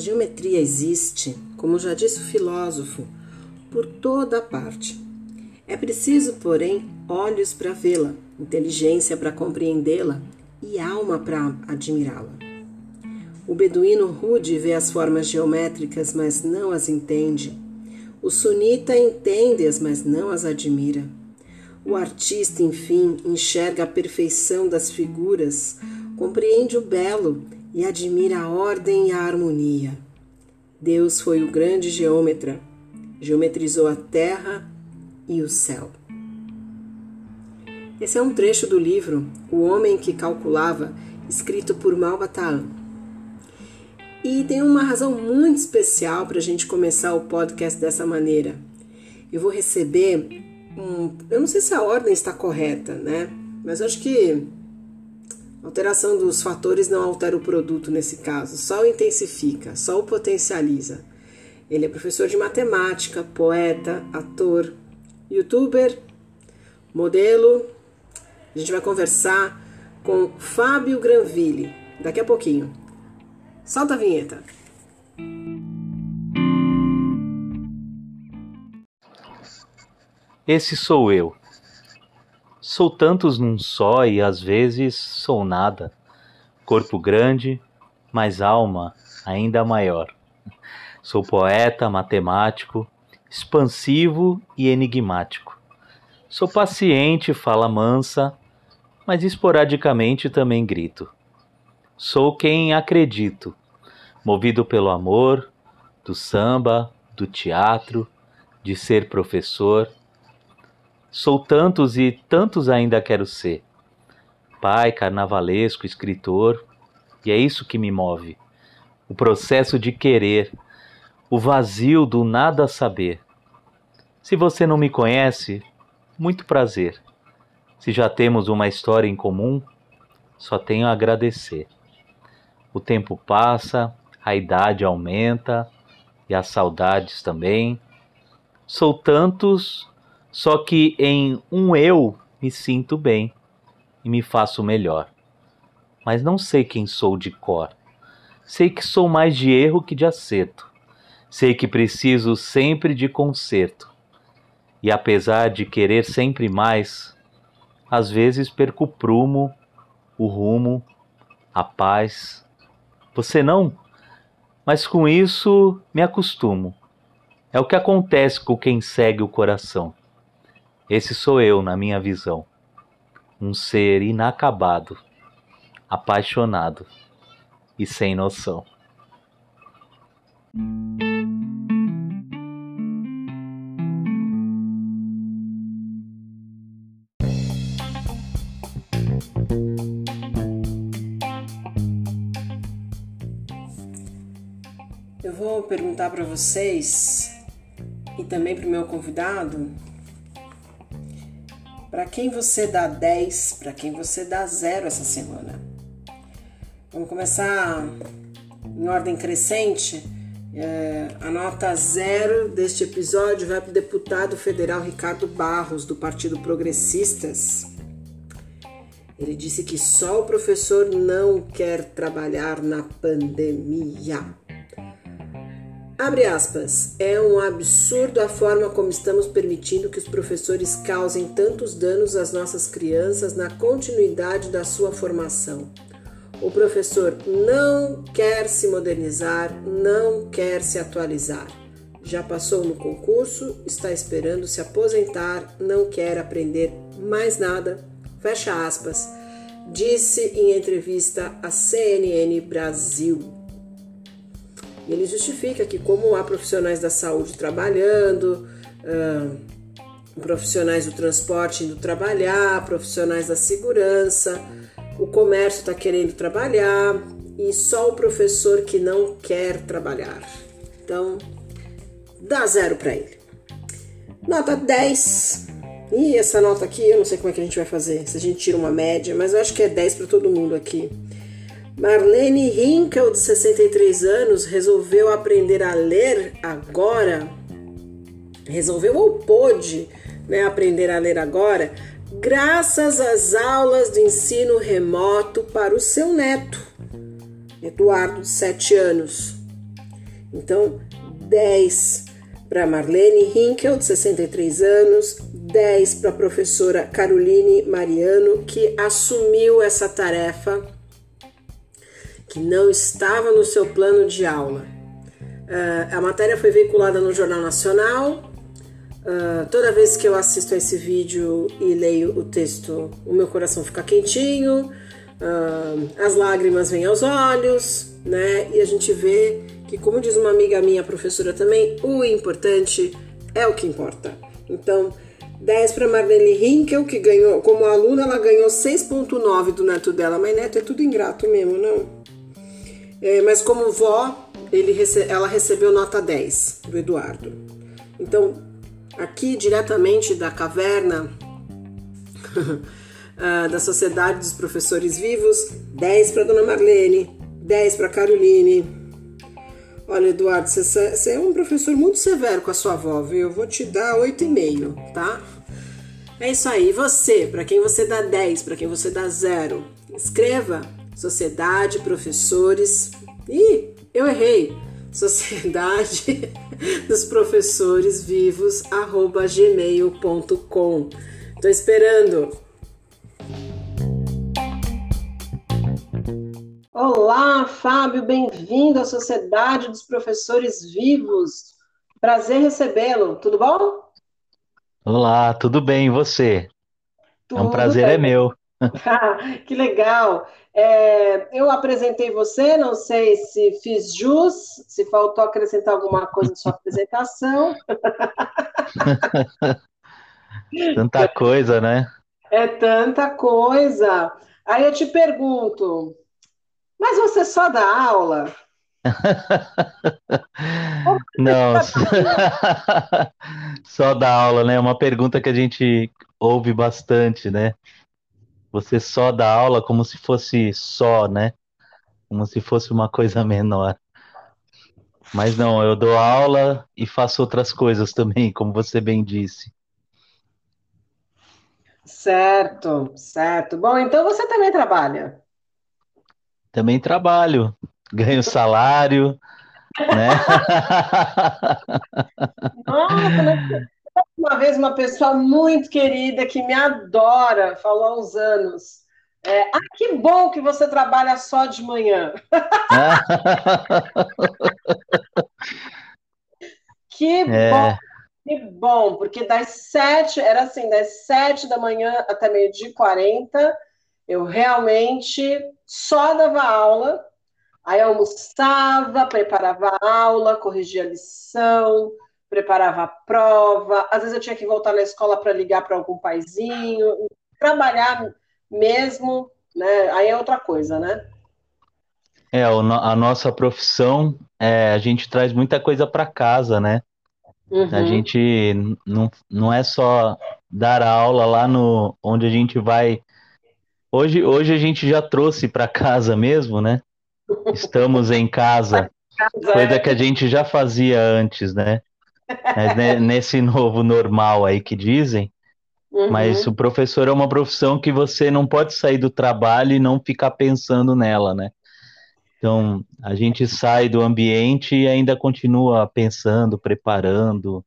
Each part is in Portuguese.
geometria existe, como já disse o filósofo, por toda parte. É preciso, porém, olhos para vê-la, inteligência para compreendê-la e alma para admirá-la. O beduíno rude vê as formas geométricas, mas não as entende. O sunita entende-as, mas não as admira. O artista, enfim, enxerga a perfeição das figuras, compreende o belo e admira a ordem e a harmonia. Deus foi o grande geômetra, geometrizou a terra e o céu. Esse é um trecho do livro O Homem que Calculava, escrito por Malbataan. E tem uma razão muito especial para a gente começar o podcast dessa maneira. Eu vou receber um. Eu não sei se a ordem está correta, né? Mas acho que alteração dos fatores não altera o produto nesse caso, só o intensifica, só o potencializa. Ele é professor de matemática, poeta, ator, youtuber, modelo. A gente vai conversar com Fábio Granville daqui a pouquinho. Solta a vinheta. Esse sou eu. Sou tantos num só e às vezes sou nada. Corpo grande, mas alma ainda maior. Sou poeta, matemático, expansivo e enigmático. Sou paciente, fala mansa, mas esporadicamente também grito. Sou quem acredito, movido pelo amor, do samba, do teatro, de ser professor. Sou tantos e tantos ainda quero ser. Pai, carnavalesco, escritor, e é isso que me move. O processo de querer o vazio do nada saber. Se você não me conhece, muito prazer. Se já temos uma história em comum, só tenho a agradecer. O tempo passa, a idade aumenta e as saudades também. Sou tantos, só que em um eu me sinto bem e me faço melhor. Mas não sei quem sou de cor. Sei que sou mais de erro que de acerto Sei que preciso sempre de conserto. E apesar de querer sempre mais, às vezes perco o prumo, o rumo, a paz. Você não? Mas com isso me acostumo. É o que acontece com quem segue o coração. Esse sou eu na minha visão. Um ser inacabado, apaixonado e sem noção. Eu vou perguntar para vocês e também para o meu convidado para quem você dá 10, para quem você dá 0 essa semana. Vamos começar em ordem crescente. É, a nota zero deste episódio vai para o deputado federal Ricardo Barros, do Partido Progressistas. Ele disse que só o professor não quer trabalhar na pandemia. Abre aspas. É um absurdo a forma como estamos permitindo que os professores causem tantos danos às nossas crianças na continuidade da sua formação. O professor não quer se modernizar, não quer se atualizar. Já passou no concurso, está esperando se aposentar, não quer aprender mais nada. Fecha aspas. Disse em entrevista à CNN Brasil. Ele justifica que, como há profissionais da saúde trabalhando, profissionais do transporte indo trabalhar, profissionais da segurança, o comércio está querendo trabalhar e só o professor que não quer trabalhar. Então, dá zero para ele. Nota 10. E essa nota aqui, eu não sei como é que a gente vai fazer, se a gente tira uma média, mas eu acho que é 10 para todo mundo aqui. Marlene Hinkel, de 63 anos, resolveu aprender a ler agora. Resolveu ou pôde né, aprender a ler agora graças às aulas de ensino remoto para o seu neto, Eduardo, de 7 anos. Então, 10 para Marlene Hinkel, de 63 anos, 10 para a professora Caroline Mariano, que assumiu essa tarefa que não estava no seu plano de aula. Uh, a matéria foi veiculada no Jornal Nacional. Uh, toda vez que eu assisto a esse vídeo e leio o texto, o meu coração fica quentinho, uh, as lágrimas vêm aos olhos, né? E a gente vê que, como diz uma amiga minha, professora também, o importante é o que importa. Então, 10 para Marlene Hinkel, que ganhou, como aluna, ela ganhou 6,9 do neto dela, mas neto é tudo ingrato mesmo, não? É, mas como vó, rece ela recebeu nota 10 do Eduardo. Então, aqui diretamente da caverna ah, da Sociedade dos Professores Vivos, 10 para Dona Marlene, 10 para Caroline, Olha, Eduardo, você é um professor muito severo com a sua avó, viu? Eu vou te dar 8,5, tá? É isso aí. E você, para quem você dá 10, para quem você dá 0, escreva Sociedade Professores. Ih, eu errei. Sociedade dos Professores Vivos, arroba gmail.com. Tô esperando. Olá, Fábio, bem-vindo à Sociedade dos Professores Vivos. Prazer recebê-lo, tudo bom? Olá, tudo bem, e você? Tudo é um prazer bem. é meu. Que legal. É, eu apresentei você, não sei se fiz jus, se faltou acrescentar alguma coisa na sua apresentação. tanta coisa, né? É tanta coisa. Aí eu te pergunto, mas você só dá aula? Não, só dá aula, né? É uma pergunta que a gente ouve bastante, né? Você só dá aula como se fosse só, né? Como se fosse uma coisa menor. Mas não, eu dou aula e faço outras coisas também, como você bem disse. Certo, certo. Bom, então você também trabalha. Também trabalho, ganho salário, né? Nossa, uma vez uma pessoa muito querida que me adora falou há uns anos. É, ah, que bom que você trabalha só de manhã. que é. bom, que bom, porque das sete, era assim, das sete da manhã até meio-dia e quarenta, eu realmente só dava aula, aí almoçava, preparava a aula, corrigia a lição, preparava a prova. Às vezes eu tinha que voltar na escola para ligar para algum paizinho, trabalhar mesmo, né? Aí é outra coisa, né? É, a nossa profissão, é, a gente traz muita coisa para casa, né? Uhum. A gente não, não é só dar aula lá no onde a gente vai Hoje, hoje a gente já trouxe para casa mesmo, né? Estamos em casa, coisa que a gente já fazia antes, né? Mas, nesse novo normal aí que dizem. Uhum. Mas o professor é uma profissão que você não pode sair do trabalho e não ficar pensando nela, né? Então, a gente sai do ambiente e ainda continua pensando, preparando,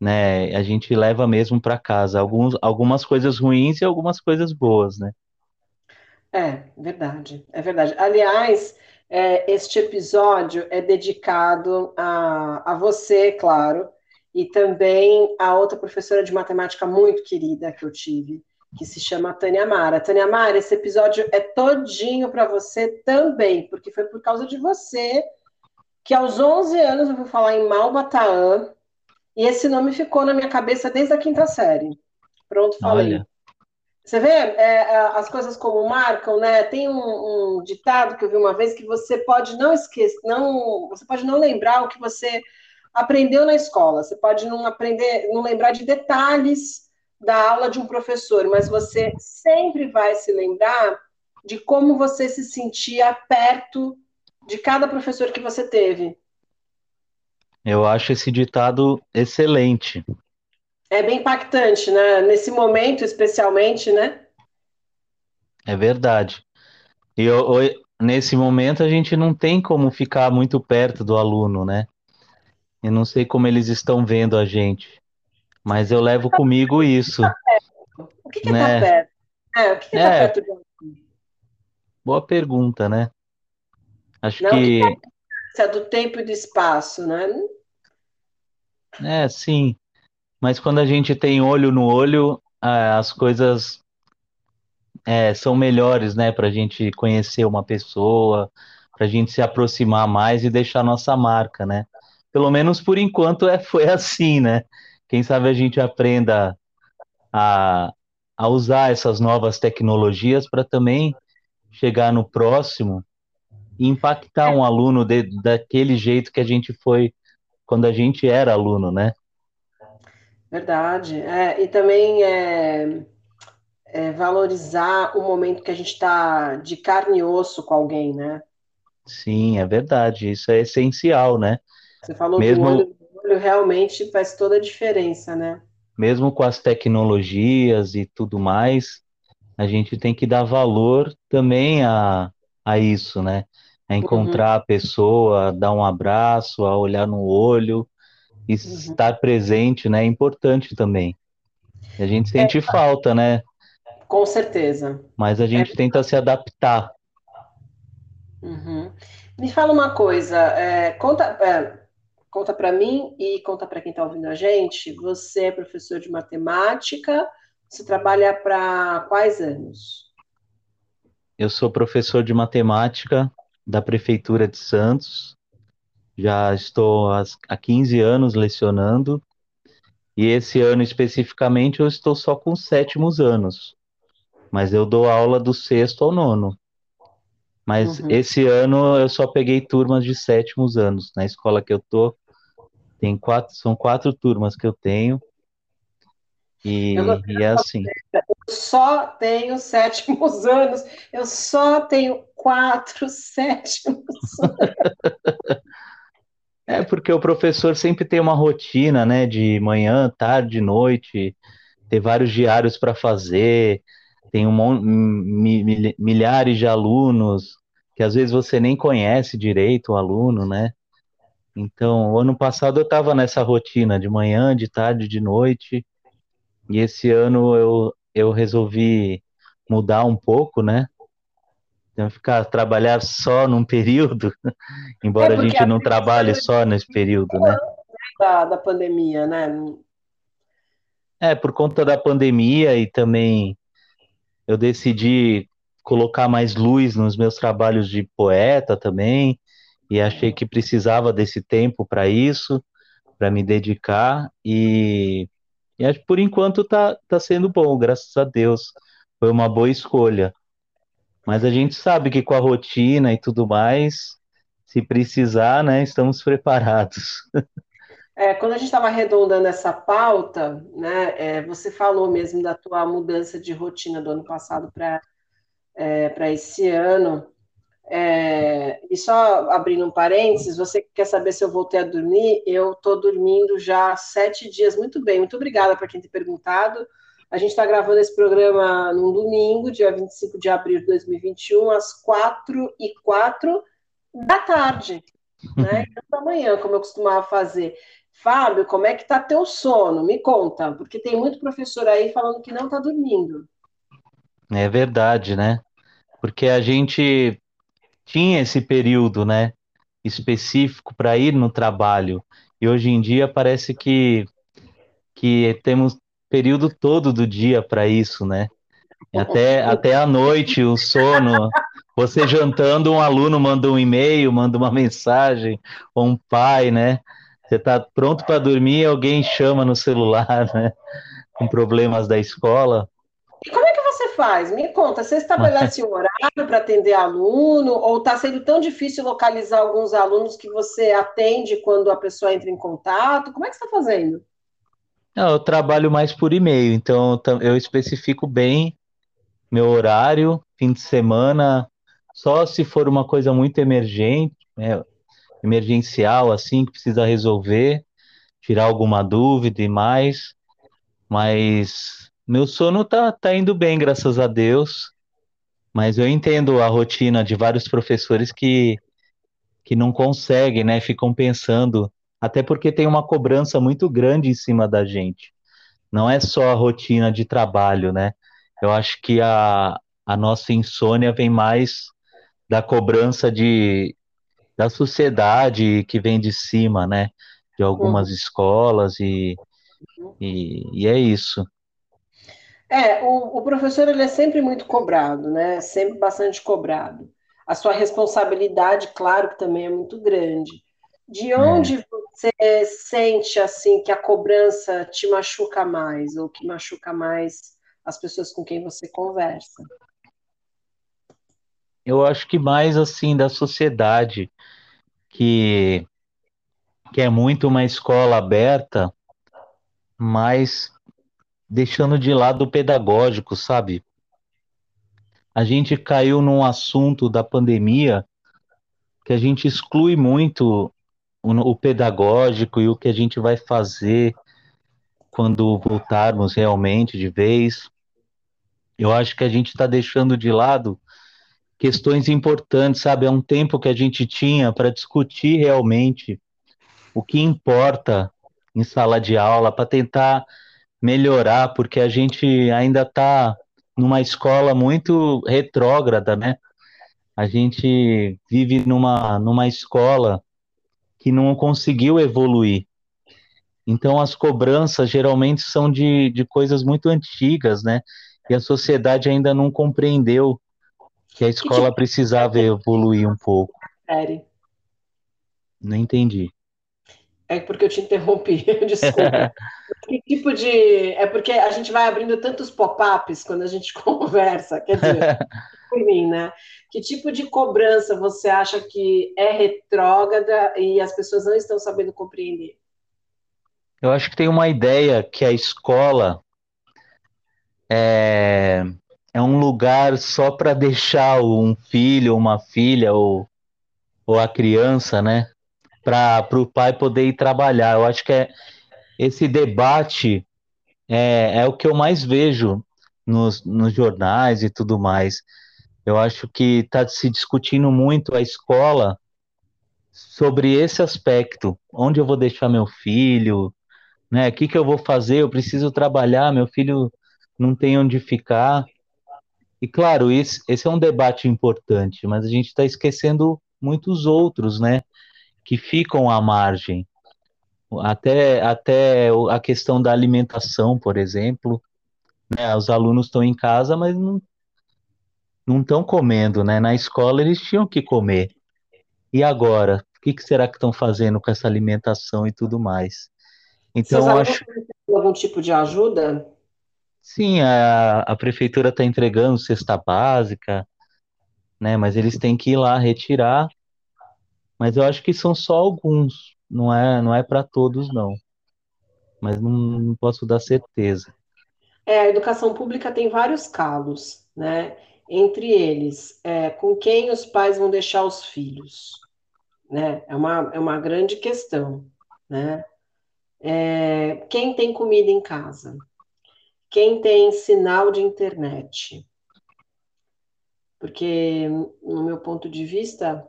né? A gente leva mesmo para casa alguns, algumas coisas ruins e algumas coisas boas, né? É, verdade, é verdade. Aliás, é, este episódio é dedicado a, a você, claro, e também a outra professora de matemática muito querida que eu tive, que se chama Tânia Mara. Tânia Mara, esse episódio é todinho para você também, porque foi por causa de você que aos 11 anos eu vou falar em Malbataã, e esse nome ficou na minha cabeça desde a quinta série. Pronto, falei. Olha. Você vê é, é, as coisas como marcam, né? Tem um, um, ditado que eu vi uma vez que você pode não esquecer, não, você pode não lembrar o que você aprendeu na escola. Você pode não aprender, não lembrar de detalhes da aula de um professor, mas você sempre vai se lembrar de como você se sentia perto de cada professor que você teve. Eu acho esse ditado excelente. É bem impactante, né? Nesse momento, especialmente, né? É verdade. E eu, nesse momento a gente não tem como ficar muito perto do aluno, né? Eu não sei como eles estão vendo a gente, mas eu levo comigo isso. O que, que né? tá perto? É, o que, que tá é, tá perto de Boa pergunta, né? Acho não, que. que é do tempo e do espaço, né? É, sim. Mas quando a gente tem olho no olho, as coisas é, são melhores, né? Para a gente conhecer uma pessoa, para a gente se aproximar mais e deixar nossa marca, né? Pelo menos por enquanto é, foi assim, né? Quem sabe a gente aprenda a, a usar essas novas tecnologias para também chegar no próximo e impactar um aluno de, daquele jeito que a gente foi quando a gente era aluno, né? Verdade. É, e também é, é valorizar o momento que a gente está de carne e osso com alguém, né? Sim, é verdade. Isso é essencial, né? Você falou Mesmo... que o olho, olho realmente faz toda a diferença, né? Mesmo com as tecnologias e tudo mais, a gente tem que dar valor também a, a isso, né? A encontrar uhum. a pessoa, a dar um abraço, a olhar no olho, e uhum. estar presente, né? É importante também. A gente sente é, falta, né? Com certeza. Mas a gente é. tenta se adaptar. Uhum. Me fala uma coisa, é, conta, é, conta para mim e conta para quem está ouvindo a gente. Você é professor de matemática, você trabalha para quais anos? Eu sou professor de matemática da Prefeitura de Santos. Já estou há 15 anos lecionando. E esse ano especificamente eu estou só com sétimos anos. Mas eu dou aula do sexto ao nono. Mas uhum. esse ano eu só peguei turmas de sétimos anos. Na escola que eu tô, tem quatro, são quatro turmas que eu tenho. E, e é assim. Eu só tenho sétimos anos, eu só tenho quatro sétimos. é porque o professor sempre tem uma rotina, né, de manhã, tarde, noite, ter vários diários para fazer, tem um milhares de alunos que às vezes você nem conhece direito o aluno, né? Então, ano passado eu estava nessa rotina de manhã, de tarde, de noite, e esse ano eu, eu resolvi mudar um pouco, né? Então, ficar trabalhar só num período, embora é a gente não trabalhe só nesse período, né? Da, da pandemia, né? É, por conta da pandemia e também eu decidi colocar mais luz nos meus trabalhos de poeta também, e achei que precisava desse tempo para isso, para me dedicar, e e acho que por enquanto tá, tá sendo bom, graças a Deus. Foi uma boa escolha. Mas a gente sabe que com a rotina e tudo mais, se precisar, né, estamos preparados. É, quando a gente estava arredondando essa pauta, né, é, você falou mesmo da tua mudança de rotina do ano passado para é, esse ano. É, e só abrindo um parênteses, você quer saber se eu voltei a dormir? Eu estou dormindo já sete dias muito bem. Muito obrigada para quem tem perguntado. A gente está gravando esse programa num domingo, dia 25 de abril de 2021, às quatro e quatro da tarde, né? Então, da manhã, como eu costumava fazer. Fábio, como é que tá teu sono? Me conta, porque tem muito professor aí falando que não está dormindo. É verdade, né? Porque a gente tinha esse período, né, específico para ir no trabalho. E hoje em dia parece que que temos período todo do dia para isso, né? Até até à noite o sono. Você jantando, um aluno manda um e-mail, manda uma mensagem, ou um pai, né? Você está pronto para dormir, alguém chama no celular, né? Com problemas da escola. E como é que você faz? Me conta, você estabelece um horário para atender aluno ou está sendo tão difícil localizar alguns alunos que você atende quando a pessoa entra em contato? Como é que você está fazendo? Eu trabalho mais por e-mail, então eu especifico bem meu horário, fim de semana, só se for uma coisa muito emergente, né, emergencial, assim, que precisa resolver, tirar alguma dúvida e mais, mas meu sono tá, tá indo bem, graças a Deus. Mas eu entendo a rotina de vários professores que, que não conseguem, né? Ficam pensando, até porque tem uma cobrança muito grande em cima da gente. Não é só a rotina de trabalho, né? Eu acho que a, a nossa insônia vem mais da cobrança de, da sociedade que vem de cima, né? De algumas Uhum. escolas e, e, e é isso. É, o, o professor ele é sempre muito cobrado, né? Sempre bastante cobrado. A sua responsabilidade, claro, que também é muito grande. De É. onde você sente assim que a cobrança te machuca mais ou que machuca mais as pessoas com quem você conversa? Eu acho que mais assim da sociedade, que, que é muito uma escola aberta, mas deixando de lado o pedagógico, sabe? A gente caiu num assunto da pandemia que a gente exclui muito o, o pedagógico e o que a gente vai fazer quando voltarmos realmente de vez. Eu acho que a gente está deixando de lado questões importantes, sabe? É um tempo que a gente tinha para discutir realmente o que importa em sala de aula, para tentar melhorar, porque a gente ainda está numa escola muito retrógrada, né? A gente vive numa, numa escola que não conseguiu evoluir. Então, as cobranças geralmente são de, de coisas muito antigas, né? E a sociedade ainda não compreendeu que a escola precisava evoluir um pouco. de série? Não entendi. É porque eu te interrompi, desculpa. Que tipo de. É porque a gente vai abrindo tantos pop-ups quando a gente conversa, quer dizer, por mim, né? Que tipo de cobrança você acha que é retrógrada e as pessoas não estão sabendo compreender? Eu acho que tem uma ideia que a escola é, é um lugar só para deixar um filho, uma filha ou, ou a criança, né? Para o pai poder ir trabalhar. Eu acho que é, esse debate é, é o que eu mais vejo nos, nos jornais e tudo mais. Eu acho que está se discutindo muito a escola sobre esse aspecto. Onde eu vou deixar meu filho, né? O que que eu vou fazer? Eu preciso trabalhar, meu filho não tem onde ficar. E claro, esse, esse é um debate importante, mas a gente está esquecendo muitos outros, né? Que ficam à margem. Até, até a questão da alimentação, por exemplo, né? Os alunos estão em casa, mas não não estão comendo, né? Na escola eles tinham que comer. E agora? O que que será que estão fazendo com essa alimentação e tudo mais? Seus Então, eu alunos acho, algum tipo de ajuda? sim, a, a prefeitura está entregando cesta básica, né? Mas eles têm que ir lá retirar. Mas eu acho que são só alguns, não é, não é para todos, não. Mas não, não posso dar certeza. É, a educação pública tem vários calos, né? Entre eles, é, com quem os pais vão deixar os filhos, né? É uma, é uma grande questão, né? É, quem tem comida em casa? Quem tem sinal de internet? Porque, no meu ponto de vista,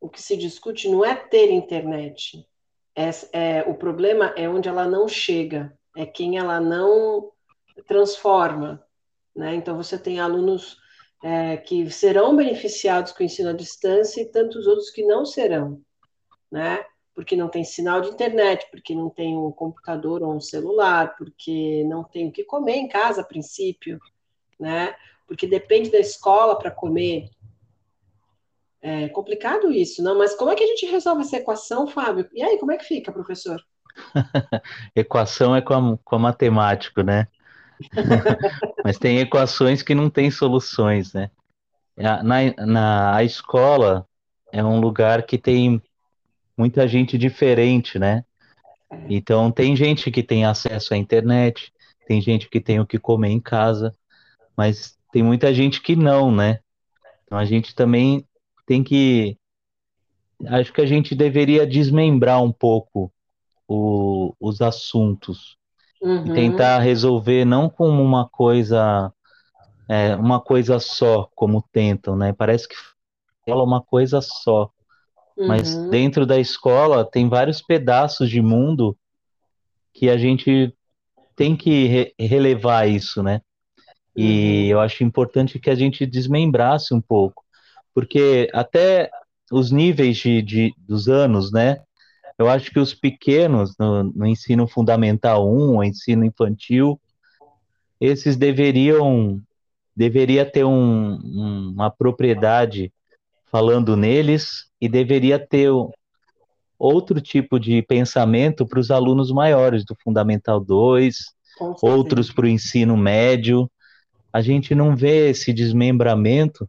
o que se discute não é ter internet. É, é, o problema é onde ela não chega, é quem ela não transforma. Né? Então, você tem alunos é, que serão beneficiados com o ensino à distância e tantos outros que não serão, né? porque não tem sinal de internet, porque não tem um computador ou um celular, porque não tem o que comer em casa, a princípio, né? porque depende da escola para comer. É complicado isso, não? Mas como é que a gente resolve essa equação, Fábio? E aí, como é que fica, professor? Equação é com a, com a matemático, né? Mas tem equações que não têm soluções, né? A- Na, na a escola é um lugar que tem muita gente diferente, né? Então tem gente que tem acesso à internet, tem gente que tem o que comer em casa, mas tem muita gente que não, né? Então a gente também tem que, acho que a gente deveria desmembrar um pouco o- os assuntos e Uhum, tentar resolver não como uma coisa é, uma coisa só, como tentam, né? Parece que fala uma coisa só. Uhum. Mas dentro da escola tem vários pedaços de mundo que a gente tem que re relevar isso, né? E uhum. eu acho importante que a gente desmembrasse um pouco, porque até os níveis de, de dos anos, né? Eu acho que os pequenos no, no ensino fundamental 1, ensino infantil, esses deveriam deveria ter um, uma propriedade falando neles e deveria ter outro tipo de pensamento para os alunos maiores do Fundamental 2, outros para o ensino médio. A gente não vê esse desmembramento.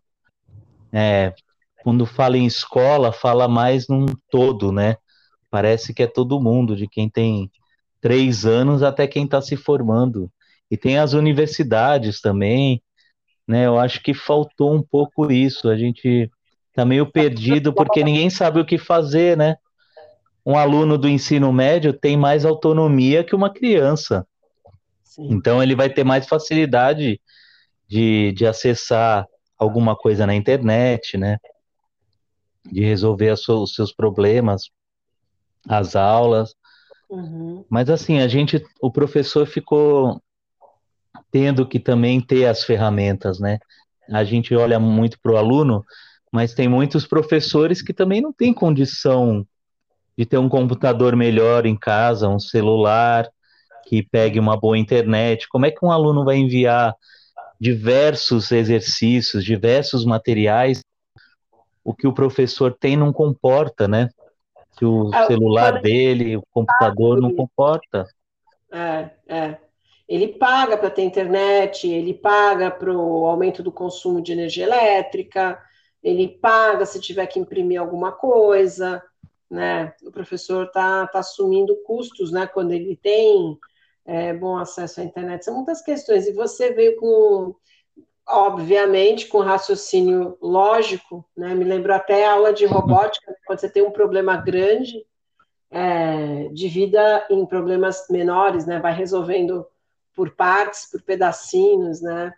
É, quando fala em escola, fala mais num todo, né? Parece que é todo mundo, de quem tem três anos até quem está se formando. E tem as universidades também, né? Eu acho que faltou um pouco isso. A gente tá meio perdido porque ninguém sabe o que fazer, né? Um aluno do ensino médio tem mais autonomia que uma criança. Sim. Então ele vai ter mais facilidade de, de acessar alguma coisa na internet, né? De resolver os seus problemas, as aulas. Uhum. Mas assim, a gente, o professor ficou tendo que também ter as ferramentas, né? A gente olha muito para o aluno, mas tem muitos professores que também não têm condição de ter um computador melhor em casa, um celular que pegue uma boa internet. Como é que um aluno vai enviar diversos exercícios, diversos materiais? O que o professor tem não comporta, né? Que o é, celular dele, o computador não comporta. É, é. Ele paga para ter internet, ele paga para o aumento do consumo de energia elétrica, ele paga se tiver que imprimir alguma coisa, né? O professor está tá assumindo custos, né? Quando ele tem é, bom acesso à internet. São muitas questões. E você veio com, obviamente, com raciocínio lógico, né? Me lembro até a aula de robótica, quando você tem um problema grande, é, divida em problemas menores, né? Vai resolvendo por partes, por pedacinhos, né?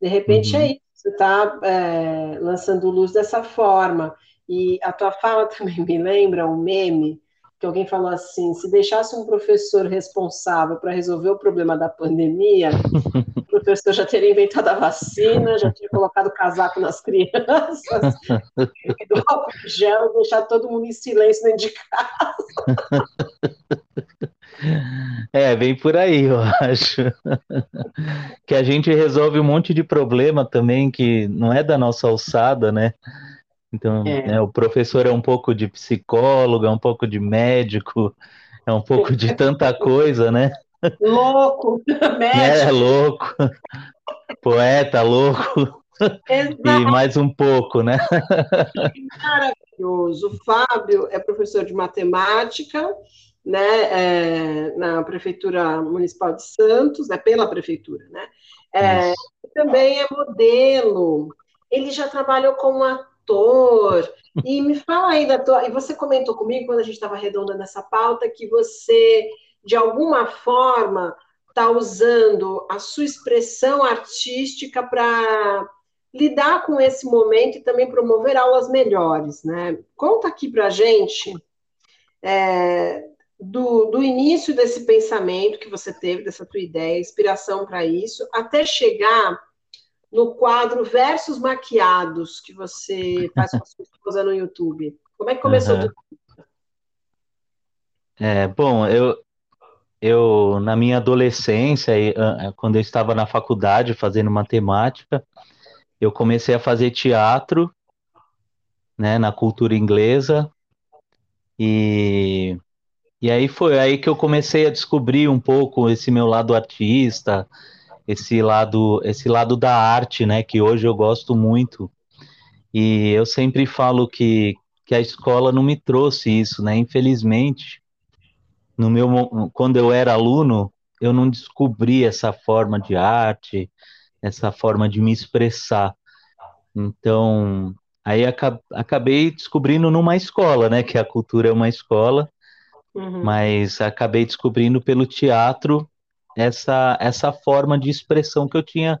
De repente uhum. é isso, você está é, lançando luz dessa forma. E a tua fala também me lembra um meme que alguém falou assim: se deixasse um professor responsável para resolver o problema da pandemia, professor já teria inventado a vacina, já teria colocado casaco nas crianças, do álcool gel, deixar todo mundo em silêncio dentro de casa. É, vem por aí, eu acho. que a gente resolve um monte de problema também que não é da nossa alçada, né? Então, é. né, o professor é um pouco de psicólogo, é um pouco de médico, é um pouco de tanta coisa, né? Louco, médico. É, louco. Poeta, louco. Exato. E mais um pouco, né? Maravilhoso. O Fábio é professor de matemática, né, é, na Prefeitura Municipal de Santos, né, pela Prefeitura, né? É, também é modelo. Ele já trabalhou como ator. E me fala aí da tua. E você comentou comigo quando a gente estava arredondando essa pauta que você, de alguma forma, está usando a sua expressão artística para lidar com esse momento e também promover aulas melhores, né? Conta aqui para gente é, do, do início desse pensamento que você teve, dessa tua ideia, inspiração para isso, até chegar no quadro Versos Maquiados, que você faz com a sua esposa no YouTube. Como é que começou uhum. tudo É, bom, eu, eu, na minha adolescência, quando eu estava na faculdade fazendo matemática, eu comecei a fazer teatro, né, na cultura inglesa, e e aí foi aí que eu comecei a descobrir um pouco esse meu lado artista, esse lado, esse lado da arte, né, que hoje eu gosto muito. E eu sempre falo que, que a escola não me trouxe isso, né? Infelizmente, no meu quando eu era aluno, eu não descobri essa forma de arte, essa forma de me expressar. Então, aí acabei descobrindo numa escola, né, que a cultura é uma escola Uhum. Mas acabei descobrindo pelo teatro essa, essa forma de expressão que eu tinha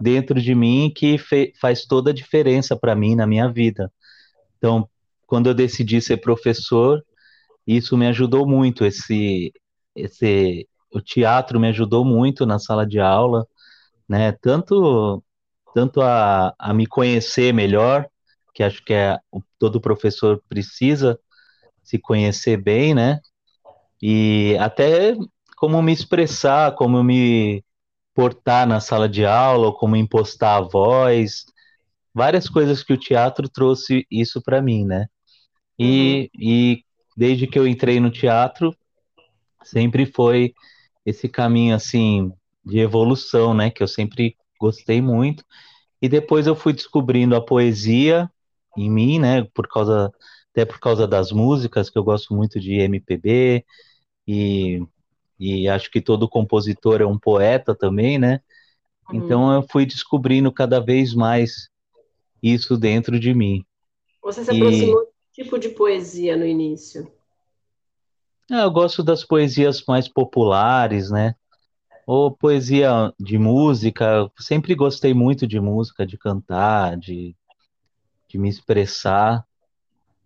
dentro de mim que faz toda a diferença para mim na minha vida. Então, quando eu decidi ser professor, isso me ajudou muito. Esse, esse, o teatro me ajudou muito na sala de aula, né? Tanto, tanto a, a me conhecer melhor, que acho que é todo professor precisa se conhecer bem, né? E até como me expressar, como me portar na sala de aula, como impostar a voz, várias coisas que o teatro trouxe isso para mim, né? E, uhum. e desde que eu entrei no teatro, sempre foi esse caminho assim de evolução, né? Que eu sempre gostei muito. E depois eu fui descobrindo a poesia em mim, né? Por causa até por causa das músicas que eu gosto muito de MPB e, e acho que todo compositor é um poeta também, né? Uhum. Então eu fui descobrindo cada vez mais isso dentro de mim. Você se aproximou tipo de poesia no início? É, eu gosto das poesias mais populares, né? Ou poesia de música. Sempre gostei muito de música, de cantar, de, de me expressar.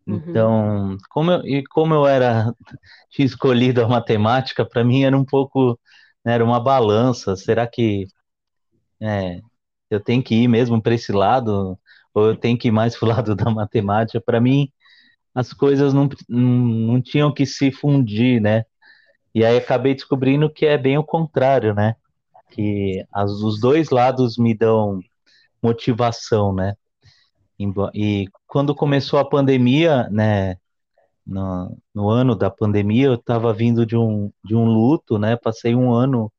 Uhum. Então, como eu, e como eu era tinha escolhido a matemática, para mim era um pouco, né, era uma balança. Será que é, eu tenho que ir mesmo para esse lado ou eu tenho que ir mais para o lado da matemática? Para mim, as coisas não, não, tinham que se fundir, né? E aí acabei descobrindo que é bem o contrário, né? Que as, os dois lados me dão motivação, né? E quando começou a pandemia, né, no, no ano da pandemia, eu estava vindo de um, de um luto, né, passei um ano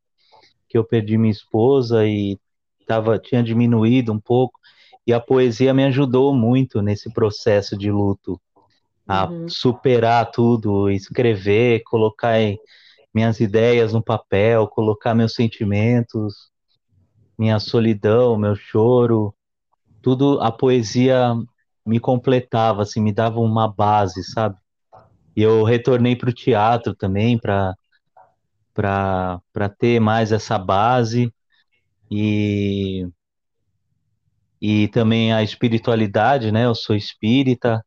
que eu perdi minha esposa e tava, tinha diminuído um pouco, e a poesia me ajudou muito nesse processo de luto, a uhum. superar tudo, escrever, colocar minhas ideias no papel, colocar meus sentimentos, minha solidão, meu choro, tudo a poesia me completava, assim, me dava uma base, sabe? E eu retornei para o teatro também para para ter mais essa base e e também a espiritualidade, né? Eu sou espírita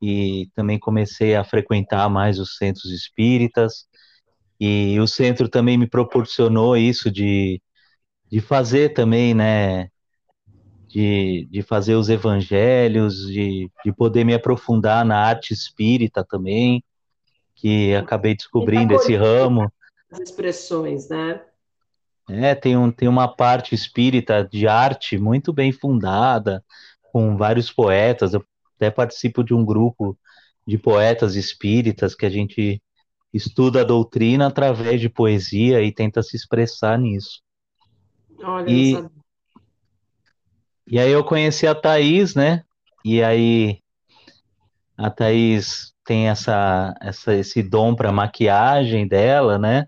e também comecei a frequentar mais os centros espíritas e o centro também me proporcionou isso de, de fazer também, né? de, de fazer os evangelhos, de, de poder me aprofundar na arte espírita também, que acabei descobrindo esse ramo. As expressões, né? É, tem, um, tem uma parte espírita de arte muito bem fundada, com vários poetas. Eu até participo de um grupo de poetas espíritas que a gente estuda a doutrina através de poesia e tenta se expressar nisso. Olha, e, e aí eu conheci a Thaís, né? E aí a Thaís tem essa, essa esse dom para maquiagem dela, né?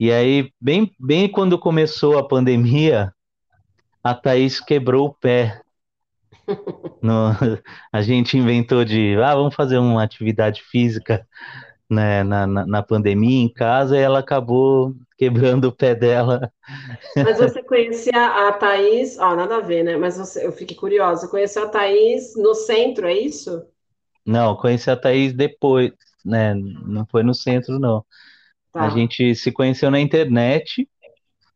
E aí, bem, bem quando começou a pandemia, a Thaís quebrou o pé. No, a gente inventou de, ah, vamos fazer uma atividade física né, na, na, na, pandemia em casa e ela acabou quebrando o pé dela. Mas você conhecia a Thaís, ó, nada a ver, né? Mas você, eu fiquei curiosa, você conheceu a Thaís no centro, é isso? Não, conheci a Thaís depois, né? Não foi no centro, não. Tá. A gente se conheceu na internet,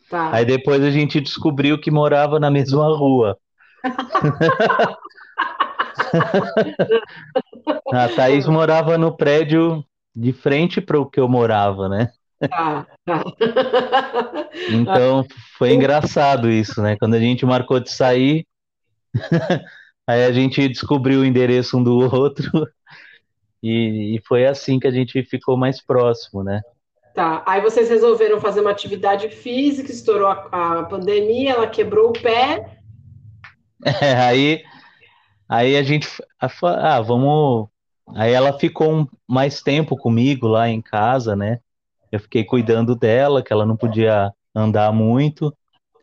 tá. aí depois a gente descobriu que morava na mesma rua. a Thaís morava no prédio de frente para o que eu morava, né? Tá, tá. Então foi engraçado isso, né? Quando a gente marcou de sair, aí a gente descobriu o endereço um do outro e, e foi assim que a gente ficou mais próximo, né? Tá, aí vocês resolveram fazer uma atividade física, estourou a, a pandemia, ela quebrou o pé. É, aí, aí a gente, ah, vamos Aí ela ficou um, mais tempo comigo lá em casa, né? Eu fiquei cuidando dela, que ela não podia andar muito.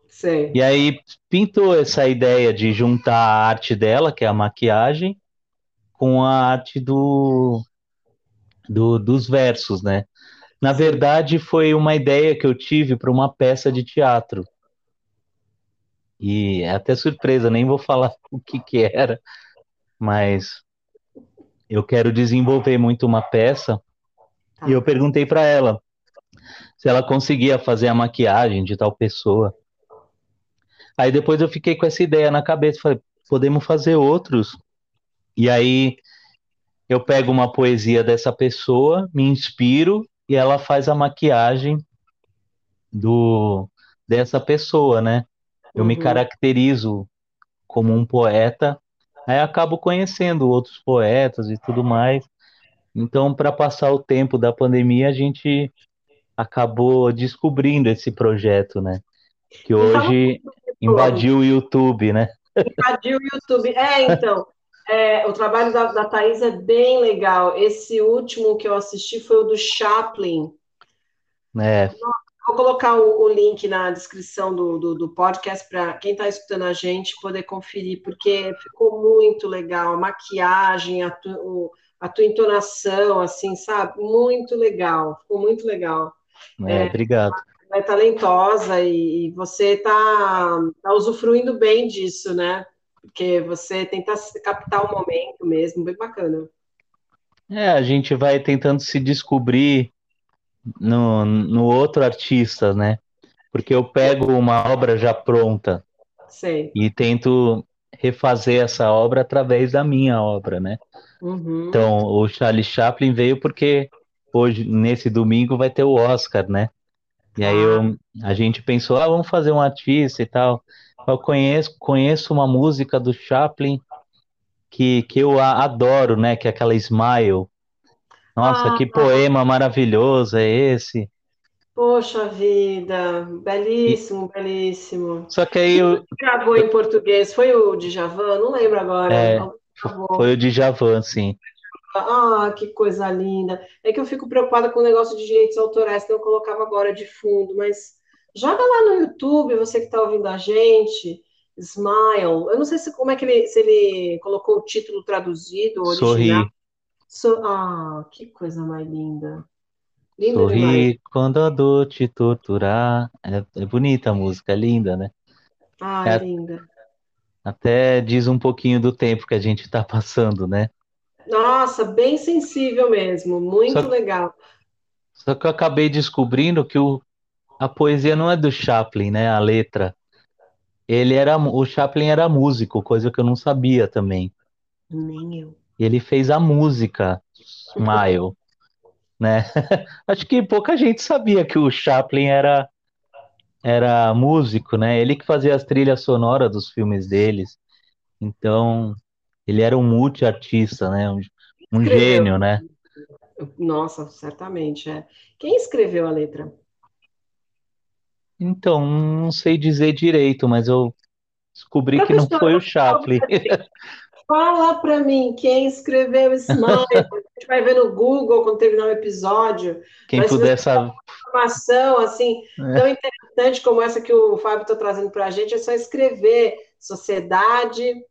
Sim. E aí pintou essa ideia de juntar a arte dela, que é a maquiagem, com a arte do, do dos versos, né? Na verdade, foi uma ideia que eu tive para uma peça de teatro. E é até surpresa, nem vou falar o que que era, mas eu quero desenvolver muito uma peça. Tá. E eu perguntei para ela se ela conseguia fazer a maquiagem de tal pessoa. Aí depois eu fiquei com essa ideia na cabeça, falei, podemos fazer outros. E aí eu pego uma poesia dessa pessoa, me inspiro e ela faz a maquiagem do dessa pessoa, né? Eu me Uhum. caracterizo como um poeta, aí acabo conhecendo outros poetas e tudo mais. Então, para passar o tempo da pandemia, a gente acabou descobrindo esse projeto, né? Que Me hoje invadiu o YouTube, né? Invadiu o YouTube. É, então, é, o trabalho da, da Thaís é bem legal. Esse último que eu assisti foi o do Chaplin. É, Vou colocar o, o link na descrição do, do, do podcast para quem está escutando a gente poder conferir, porque ficou muito legal. A maquiagem, a, tu, a tua entonação, assim, sabe? Muito legal. Ficou muito legal. é, obrigado. é talentosa e, e você está tá usufruindo bem disso, né? Porque você tenta captar o momento mesmo, bem bacana. É, a gente vai tentando se descobrir no, no outro artista, né? Porque eu pego uma obra já pronta Sei. e tento refazer essa obra através da minha obra, né? Uhum. Então, o Charlie Chaplin veio porque hoje, nesse domingo, vai ter o Oscar, né? E aí eu, a gente pensou, ah, vamos fazer um artista e tal. Eu conheço, conheço uma música do Chaplin que, que eu adoro, né? Que é aquela Smile. Nossa, Ah, que poema maravilhoso é esse. Poxa vida, belíssimo, belíssimo. Só que aí eu- Gravou em português, foi o Djavan? Não lembro agora. É, foi o Djavan, assim. Ah, que coisa linda. É que eu fico preocupada com o negócio de direitos autorais, então eu colocava agora de fundo, mas joga lá no YouTube, você que está ouvindo a gente, Smile. Eu não sei se, como é que ele, se ele colocou o título traduzido, original. Sorri, So- ah, que coisa mais linda. Linda demais. sorri quando a dor te torturar. É, é bonita a música, é linda, né? Ah, É. linda. Até diz um pouquinho do tempo que a gente está passando, né? Nossa, bem sensível mesmo, muito Só- legal. Só que eu acabei descobrindo que o, a poesia não é do Chaplin, né? A letra. Ele era, o Chaplin era músico, coisa que eu não sabia também. Nem eu. E ele fez a música Smile, né? Acho que pouca gente sabia que o Chaplin era era músico, né? Ele que fazia as trilhas sonoras dos filmes deles. Então, ele era um multiartista, né? Um, um gênio, né? Nossa, certamente, é. Quem escreveu a letra? Então, não sei dizer direito, mas eu descobri que não Professor, foi o Chaplin. Fala pra mim quem escreveu Smile. A gente vai ver no Google quando terminar o episódio. Quem Mas puder saber. Informação assim tão interessante como essa que o Fábio está trazendo para a gente, é só escrever Sociedade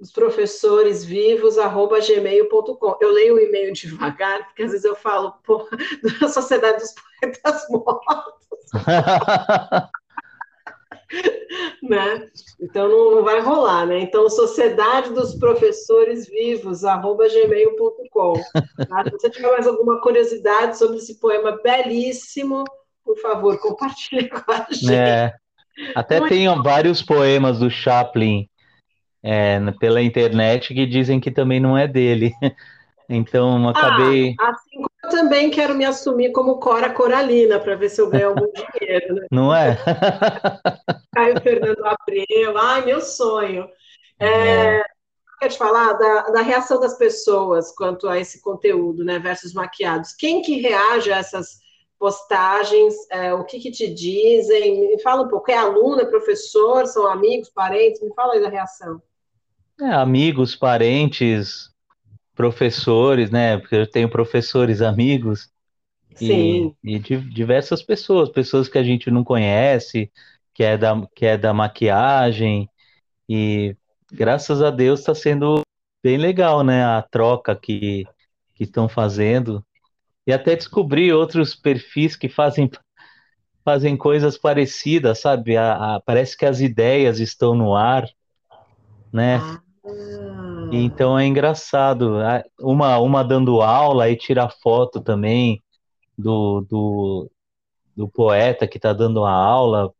dos Professores Vivos, arroba gmail.com. Eu leio o e-mail devagar, porque às vezes eu falo, pô, da Sociedade dos Poetas Mortos, né? Então não, não vai rolar, né? Então, Sociedade dos Professores Vivos, arroba gmail.com. Tá? Se você tiver mais alguma curiosidade sobre esse poema belíssimo, por favor, compartilhe com a gente. É, até Muito tem vários poemas do Chaplin é, pela internet que dizem que também não é dele. Então, acabei. Assim como eu também quero me assumir como Cora Coralina, para ver se eu ganho algum dinheiro, né? Não é? Caio Fernando Abreu, ai, meu sonho. É, É. Quer te falar da, da reação das pessoas quanto a esse conteúdo, né, versus maquiados. Quem que reage a essas postagens? É, o que que te dizem? Me fala um pouco. É aluno, é professor, são amigos, parentes? Me fala aí da reação. É, amigos, parentes, professores, né? Porque eu tenho professores amigos e, Sim, e de diversas pessoas, pessoas que a gente não conhece, que é da, que é da maquiagem, e graças a Deus está sendo bem legal, né? A troca que que estão fazendo. E até descobri outros perfis que fazem fazem coisas parecidas, sabe? A, a, parece que as ideias estão no ar, né? Ah. Então é engraçado. Uma, uma dando aula e tira foto também do, do, do poeta que está dando a aula.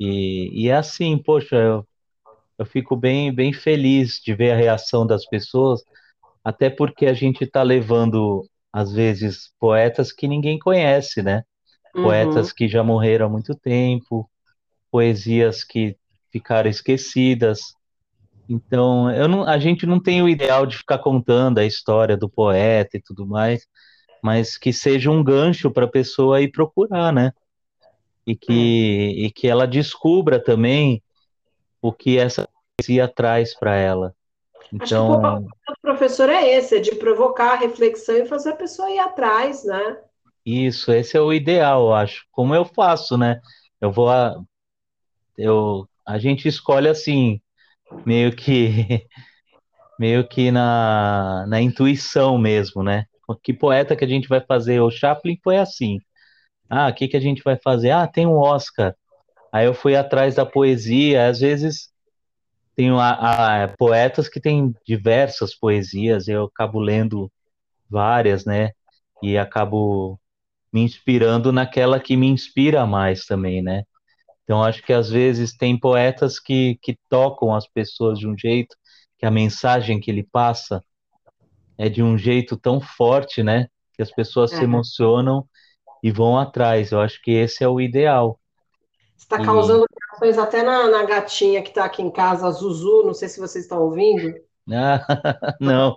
E, e é assim, poxa, eu, eu fico bem, bem feliz de ver a reação das pessoas, até porque a gente está levando, às vezes, poetas que ninguém conhece, né? Poetas Uhum. que já morreram há muito tempo, poesias que ficaram esquecidas. Então, eu não, a gente não tem o ideal de ficar contando a história do poeta e tudo mais, mas que seja um gancho para a pessoa ir procurar, né? E É. que, e que ela descubra também o que essa poesia traz para ela. Acho que o papel Então, do professor é esse, é de provocar a reflexão e fazer a pessoa ir atrás, né? isso, esse é o ideal, eu acho. Como eu faço, né? Eu vou a, eu, a gente escolhe assim, meio que meio que na, na intuição mesmo, né? Que poeta que a gente vai fazer? O Chaplin foi assim. Ah, o que que a gente vai fazer? Ah, tem um Oscar. Aí eu fui atrás da poesia. Às vezes tem a, a, poetas que têm diversas poesias. Eu acabo lendo várias, né? E acabo me inspirando naquela que me inspira mais também, né? Então acho que às vezes tem poetas que, que tocam as pessoas de um jeito que a mensagem que ele passa é de um jeito tão forte, né? Que as pessoas se É. emocionam e vão atrás. Eu acho que esse é o ideal. Está E causando reações até na, na gatinha que está aqui em casa, a Zuzu, não sei se vocês estão ouvindo. ah, não,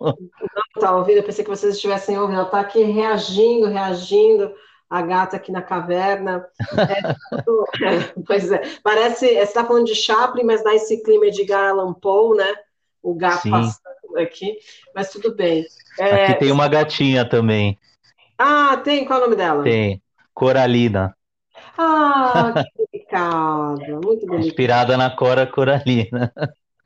Está ouvindo? Eu pensei que vocês estivessem ouvindo. Ela está aqui reagindo, reagindo. A gata aqui na caverna. É tudo... Pois é, parece. Você está falando de Chaplin, mas dá esse clima de Edgar Allan Poe, né? O gato sim. passando aqui, mas tudo bem. Aqui É... tem uma gatinha também. Ah, tem? Qual é o nome dela? Tem Coralina. Ah, que delicada, muito delicada. Inspirada na Cora Coralina.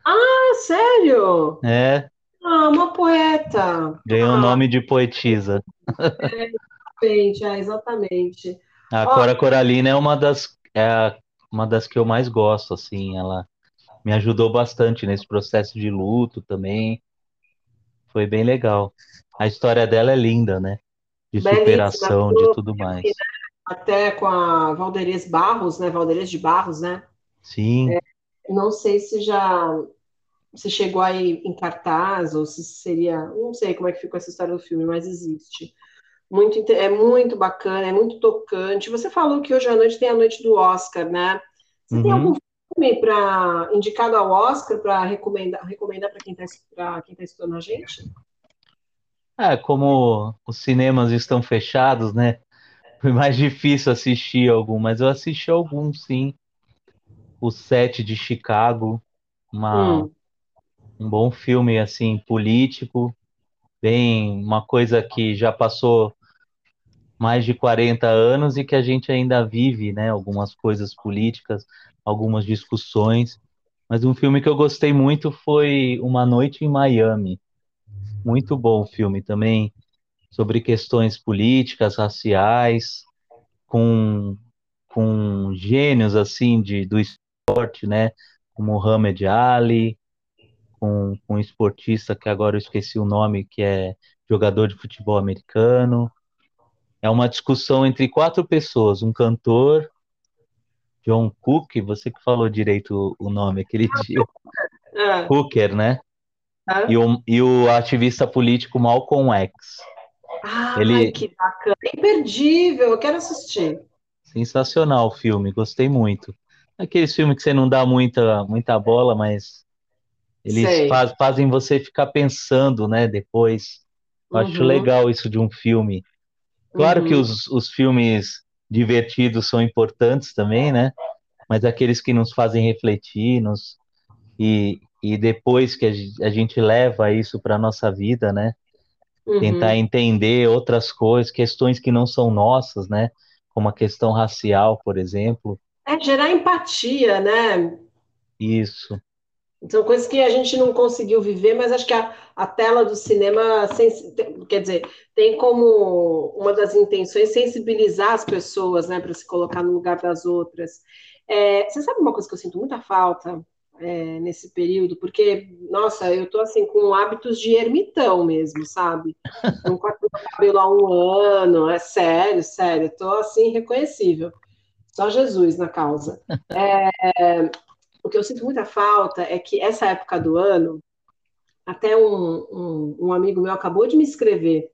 Ah, sério? É, Ah, uma poeta. ganhou o Ah, nome de poetisa. Exatamente, é, exatamente. A Ó, Cora Coralina é uma das, é uma das que eu mais gosto, assim. Ela me ajudou bastante nesse processo de luto também. Foi bem legal. A história dela é linda, né? De superação, de tudo mais. Até com a Valderez Barros, né? Valderez de Barros, né? Sim, Não sei se já se chegou aí em cartaz ou se seria, não sei como é que ficou essa história do filme, mas existe. Muito, é muito bacana, é muito tocante. Você falou que hoje à noite tem a noite do Oscar, né? Você tem algum uhum. filme para indicado ao Oscar para recomendar recomendar para quem está quem tá escutando a gente? É, como os cinemas estão fechados, né? Foi mais difícil assistir algum, mas eu assisti algum, sim. O Sete de Chicago, uma, Hum, um bom filme, assim, político, bem, uma coisa que já passou mais de 40 anos e que a gente ainda vive, né? Algumas coisas políticas, algumas discussões. Mas um filme que eu gostei muito foi Uma Noite em Miami. Muito bom filme também, sobre questões políticas, raciais, com, com gênios, assim, de, do esporte, né? Como Muhammad Ali, com, com um esportista que agora eu esqueci o nome, que é jogador de futebol americano. É uma discussão entre quatro pessoas, um cantor, John Cook, você que falou direito o nome aquele dia, é, Hooker, né? E é. o, e o ativista político Malcolm X. Ai, Ele, que bacana. Imperdível, eu quero assistir. sensacional o filme, gostei muito. Aqueles filmes que você não dá muita, muita bola, mas eles faz, fazem você ficar pensando, né, depois. Eu acho Uhum, legal isso de um filme. Claro que uhum, os, os filmes divertidos são importantes também, né? Mas aqueles que nos fazem refletir, nos, e, e depois que a gen- a gente leva isso para a nossa vida, né? Tentar uhum. entender outras coisas, questões que não são nossas, né? Como a questão racial, por exemplo. É gerar empatia, né? Isso. São coisas que a gente não conseguiu viver, mas acho que a, a tela do cinema, quer dizer, tem como uma das intenções sensibilizar as pessoas, né, para se colocar no lugar das outras. É, você sabe uma coisa que eu sinto muita falta é, nesse período? Porque, nossa, eu tô assim com hábitos de ermitão mesmo, sabe? Não corto meu cabelo há um ano, é sério, sério, tô assim reconhecível. Só Jesus na causa. É, o que eu sinto muita falta é que essa época do ano, até um, um, um amigo meu acabou de me escrever.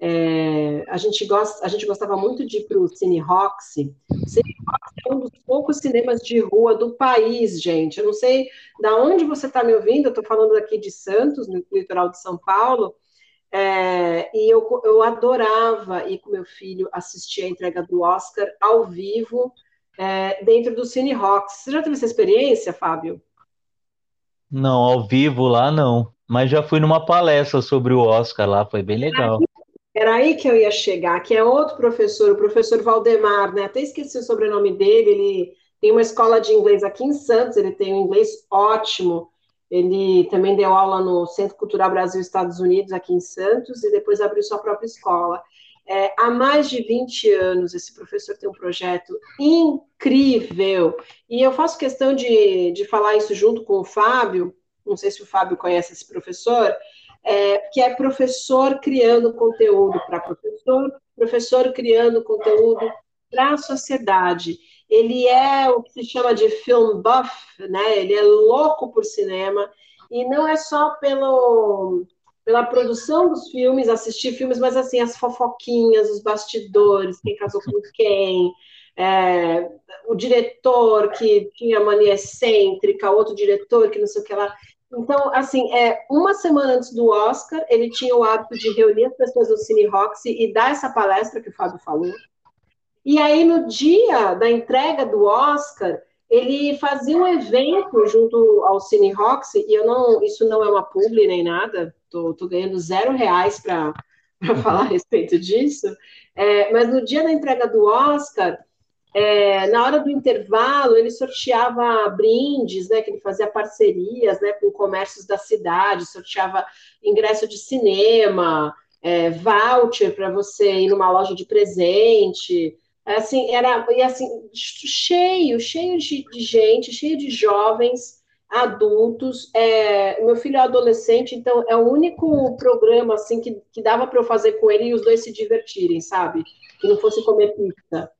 É, a, gente gosta, a gente gostava muito de ir para o Cine Roxy. Cine Roxy é um dos poucos cinemas de rua do país, gente. Eu não sei da onde você está me ouvindo, eu estou falando aqui de Santos, no litoral de São Paulo. É, e eu, eu adorava ir com meu filho assistir a entrega do Oscar ao vivo é, dentro do Cine Rocks. Você já teve essa experiência, Fábio? Não, ao vivo lá não. Mas já fui numa palestra sobre o Oscar lá, foi bem legal. Era aí que eu ia chegar, que é outro professor, o professor Valdemar, né? Até esqueci o sobrenome dele, ele tem uma escola de inglês aqui em Santos, ele tem um inglês ótimo. Ele também deu aula no Centro Cultural Brasil Estados Unidos, aqui em Santos, e depois abriu sua própria escola. É, há mais de 20 anos, esse professor tem um projeto incrível. E eu faço questão de, de falar isso junto com o Fábio, não sei se o Fábio conhece esse professor, é, que é professor criando conteúdo para professor, professor criando conteúdo para a sociedade. Ele é o que se chama de film buff, né? Ele é louco por cinema e não é só pelo pela produção dos filmes, assistir filmes, mas assim, as fofoquinhas, os bastidores, quem casou com quem, é, o diretor que tinha mania excêntrica, outro diretor que não sei o que lá. Então, assim, é, uma semana antes do Oscar, ele tinha o hábito de reunir as pessoas do Cine Roxy e dar essa palestra que o Fábio falou. E aí, no dia da entrega do Oscar, ele fazia um evento junto ao Cine Roxy, e eu não, isso não é uma publi nem nada, tô, tô ganhando zero reais para falar a respeito disso, é, mas no dia da entrega do Oscar, é, na hora do intervalo, ele sorteava brindes, né, que ele fazia parcerias, né, com comércios da cidade, sorteava ingresso de cinema, é, voucher para você ir numa loja de presente, assim, era, e assim, cheio, cheio de, de gente, cheio de jovens, adultos. É, meu filho é adolescente, então é o único programa assim que, que dava para eu fazer com ele e os dois se divertirem, sabe? Que não fosse comer pizza.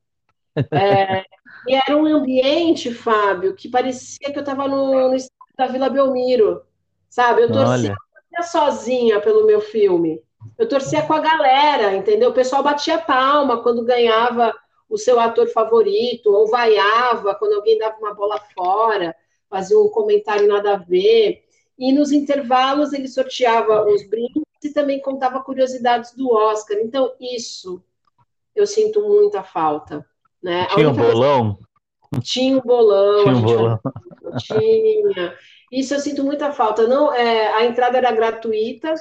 É, e era um ambiente, Fábio, que parecia que eu estava no, no da Vila Belmiro, sabe? Eu torcia sozinha pelo meu filme. Eu torcia com a galera, entendeu? O pessoal batia palma quando ganhava o seu ator favorito, ou vaiava quando alguém dava uma bola fora fazia um comentário nada a ver. E nos intervalos ele sorteava os brindes e também contava curiosidades do Oscar. Então, isso eu sinto muita falta. Né? Tinha um bolão? Tinha um bolão. Tinha um bolão. Tinha. Isso eu sinto muita falta. Não, é, a entrada era gratuita,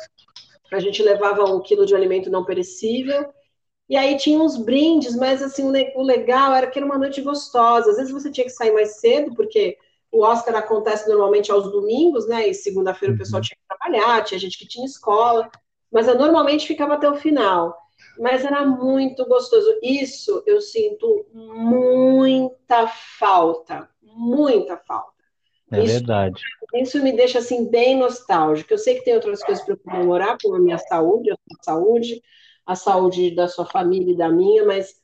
a gente levava um quilo de alimento não perecível, e aí tinha uns brindes, mas assim, o legal era que era uma noite gostosa. Às vezes você tinha que sair mais cedo, porque o Oscar acontece normalmente aos domingos, né? E segunda-feira o pessoal uhum. tinha que trabalhar, tinha gente que tinha escola, mas eu normalmente ficava até o final. Mas era muito gostoso. Isso eu sinto muita falta, muita falta. É isso, verdade. Isso me deixa assim bem nostálgico. Eu sei que tem outras coisas para comemorar, como a minha saúde, a sua saúde, a saúde da sua família e da minha, mas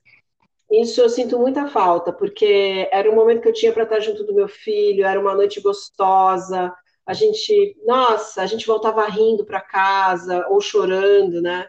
isso eu sinto muita falta, porque era um momento que eu tinha para estar junto do meu filho, era uma noite gostosa. A gente, nossa, a gente voltava rindo para casa ou chorando, né?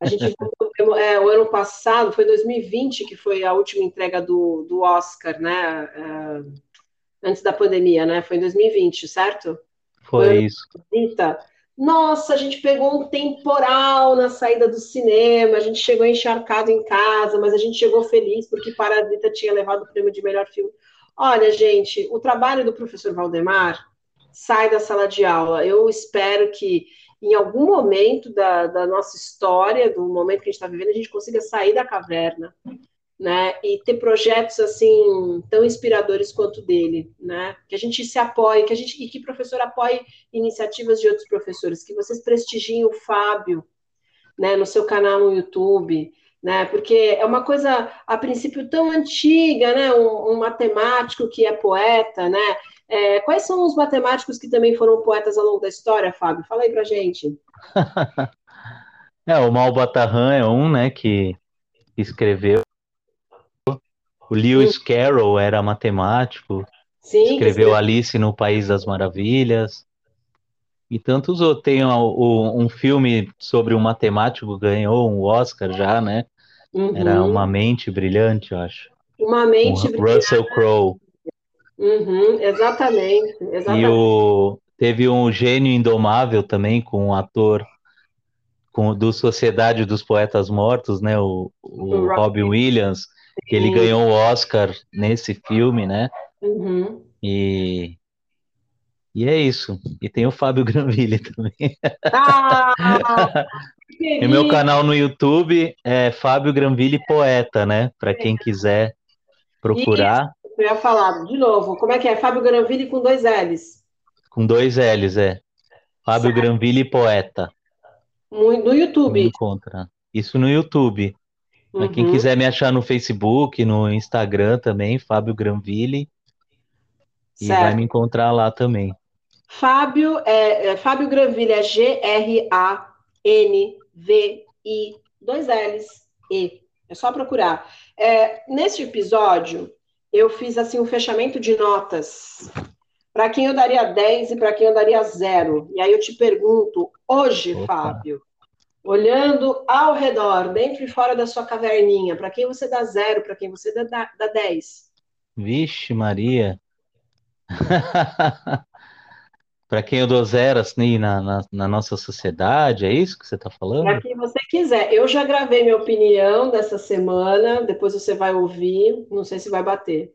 A gente é, o ano passado, foi 2020 que foi a última entrega do, do Oscar, né? É, antes da pandemia, né? Foi em 2020, certo? Foi, foi isso. Visita. Nossa, a gente pegou um temporal na saída do cinema, a gente chegou encharcado em casa, mas a gente chegou feliz porque Parasita tinha levado o prêmio de melhor filme. Olha, gente, o trabalho do professor Valdemar sai da sala de aula. Eu espero que em algum momento da, da nossa história, do momento que a gente está vivendo, a gente consiga sair da caverna né? E ter projetos assim tão inspiradores quanto dele, né? Que a gente se apoie, que a gente e que professor apoie iniciativas de outros professores, que vocês prestigiem o Fábio, né? No seu canal no YouTube, né? Porque é uma coisa a princípio tão antiga, né? Um, um matemático que é poeta, né? É, quais são os matemáticos que também foram poetas ao longo da história, Fábio? Fala aí pra gente. é, o Malbatarran é um, né, que escreveu. O Lewis Sim. Carroll era matemático. Sim, escreveu Alice no País das Maravilhas. E tantos outros. Tem um, um filme sobre um matemático, ganhou um Oscar já, né? Uhum. Era Uma Mente Brilhante, eu acho. Uma Mente um, Brilhante. Russell Crowe. Uhum, exatamente, exatamente. E o, teve um Gênio Indomável também, com um ator com, do Sociedade dos Poetas Mortos, né? O, o, o Robin Williams, que ele ganhou o Oscar nesse filme, né? Uhum. E, e é isso. E tem o Fábio Granville também. Ah, e meu canal no YouTube é Fábio Granville Poeta, né? Para quem quiser procurar. Isso. Eu ia falar de novo. Como é que é? Fábio Granville com dois L's. Com dois L's, é. Fábio. Granville Poeta. No YouTube. Encontra. Isso no YouTube. Uhum. quem quiser me achar no Facebook, no Instagram também, Fábio Granville. E certo. vai me encontrar lá também. Fábio, é, é Fábio Granville é G-R-A-N-V-I, dois L's, E. É só procurar. É, nesse episódio, eu fiz assim um fechamento de notas. Para quem eu daria 10 e para quem eu daria 0. E aí eu te pergunto, hoje, Opa. Fábio, olhando ao redor, dentro e fora da sua caverninha, para quem você dá 0, para quem você dá, dá 10? Vixe, Maria. para quem eu dou zero assim na, na, na, nossa sociedade, é isso que você está falando? Para quem você quiser. Eu já gravei minha opinião dessa semana, depois você vai ouvir, não sei se vai bater.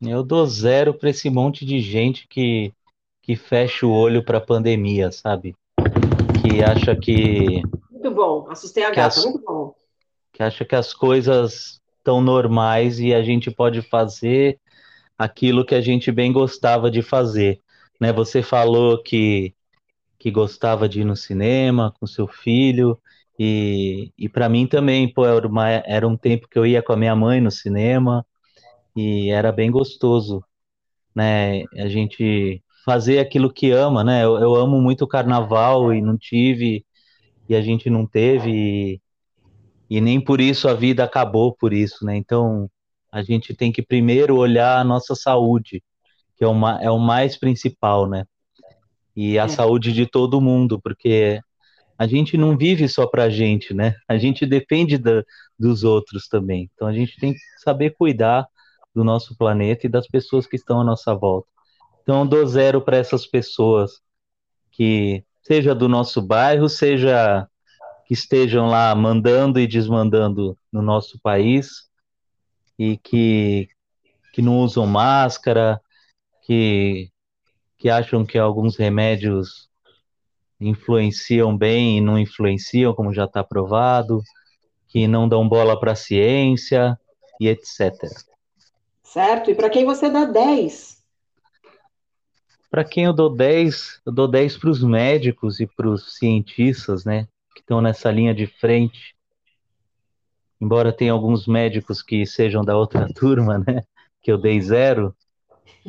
Eu dou zero para esse monte de gente que, que fecha o olho para a pandemia, sabe? Que acha que. Muito bom, assustei a gata, as, muito bom. Que acha que as coisas estão normais e a gente pode fazer aquilo que a gente bem gostava de fazer. Né? Você falou que, que gostava de ir no cinema com seu filho, e, e para mim também, pô, era, uma, era um tempo que eu ia com a minha mãe no cinema, e era bem gostoso, né? A gente fazer aquilo que ama, né? Eu, eu amo muito o carnaval e não tive, e a gente não teve, e, e nem por isso a vida acabou por isso, né? Então, a gente tem que primeiro olhar a nossa saúde, que é, uma, é o mais principal, né? E a é. saúde de todo mundo, porque a gente não vive só para a gente, né? A gente depende da, dos outros também. Então a gente tem que saber cuidar do nosso planeta e das pessoas que estão à nossa volta. Então eu dou zero para essas pessoas que seja do nosso bairro, seja que estejam lá mandando e desmandando no nosso país, e que, que não usam máscara, que, que acham que alguns remédios influenciam bem e não influenciam, como já está provado, que não dão bola para a ciência e etc. Certo, e para quem você dá 10? Para quem eu dou 10, eu dou 10 para os médicos e para os cientistas, né, que estão nessa linha de frente embora tenha alguns médicos que sejam da outra turma, né, que eu dei zero,